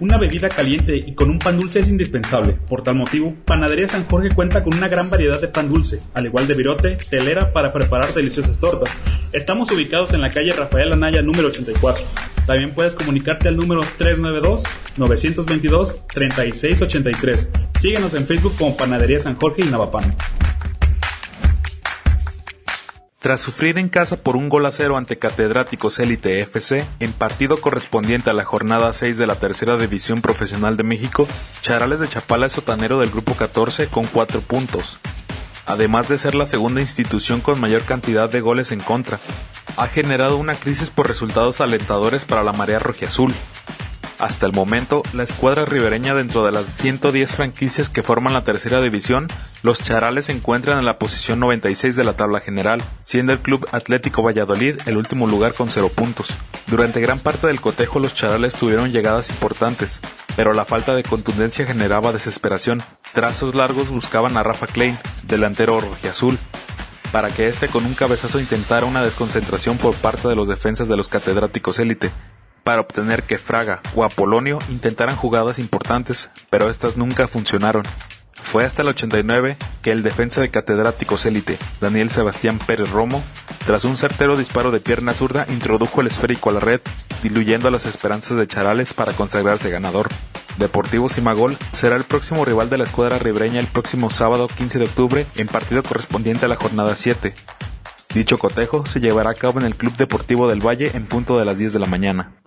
Una bebida caliente y con un pan dulce es indispensable. Por tal motivo, Panadería San Jorge cuenta con una gran variedad de pan dulce, al igual de virote, telera para preparar deliciosas tortas. Estamos ubicados en la calle Rafael Anaya número 84. También puedes comunicarte al número 392-922-3683. Síguenos en Facebook como Panadería San Jorge y Navapan. Tras sufrir en casa por un gol a cero ante Catedráticos Élite FC, en partido correspondiente a la jornada 6 de la Tercera División Profesional de México, Charales de Chapala es sotanero del grupo 14 con 4 puntos. Además de ser la segunda institución con mayor cantidad de goles en contra, ha generado una crisis por resultados alentadores para la marea rojiazul, hasta el momento, la escuadra ribereña dentro de las 110 franquicias que forman la tercera división, los Charales se encuentran en la posición 96 de la tabla general, siendo el Club Atlético Valladolid el último lugar con 0 puntos. Durante gran parte del cotejo los Charales tuvieron llegadas importantes, pero la falta de contundencia generaba desesperación. Trazos largos buscaban a Rafa Klein, delantero rojiazul, para que éste con un cabezazo intentara una desconcentración por parte de los defensas de los catedráticos élite, para obtener que Fraga o Apolonio intentaran jugadas importantes, pero estas nunca funcionaron. Fue hasta el 89 que el defensa de catedráticos élite, Daniel Sebastián Pérez Romo, tras un certero disparo de pierna zurda, introdujo el esférico a la red, diluyendo las esperanzas de Charales para consagrarse ganador. Deportivo Simagol será el próximo rival de la escuadra ribreña el próximo sábado 15 de octubre en partido correspondiente a la jornada 7. Dicho cotejo se llevará a cabo en el Club Deportivo del Valle en punto de las 10 de la mañana.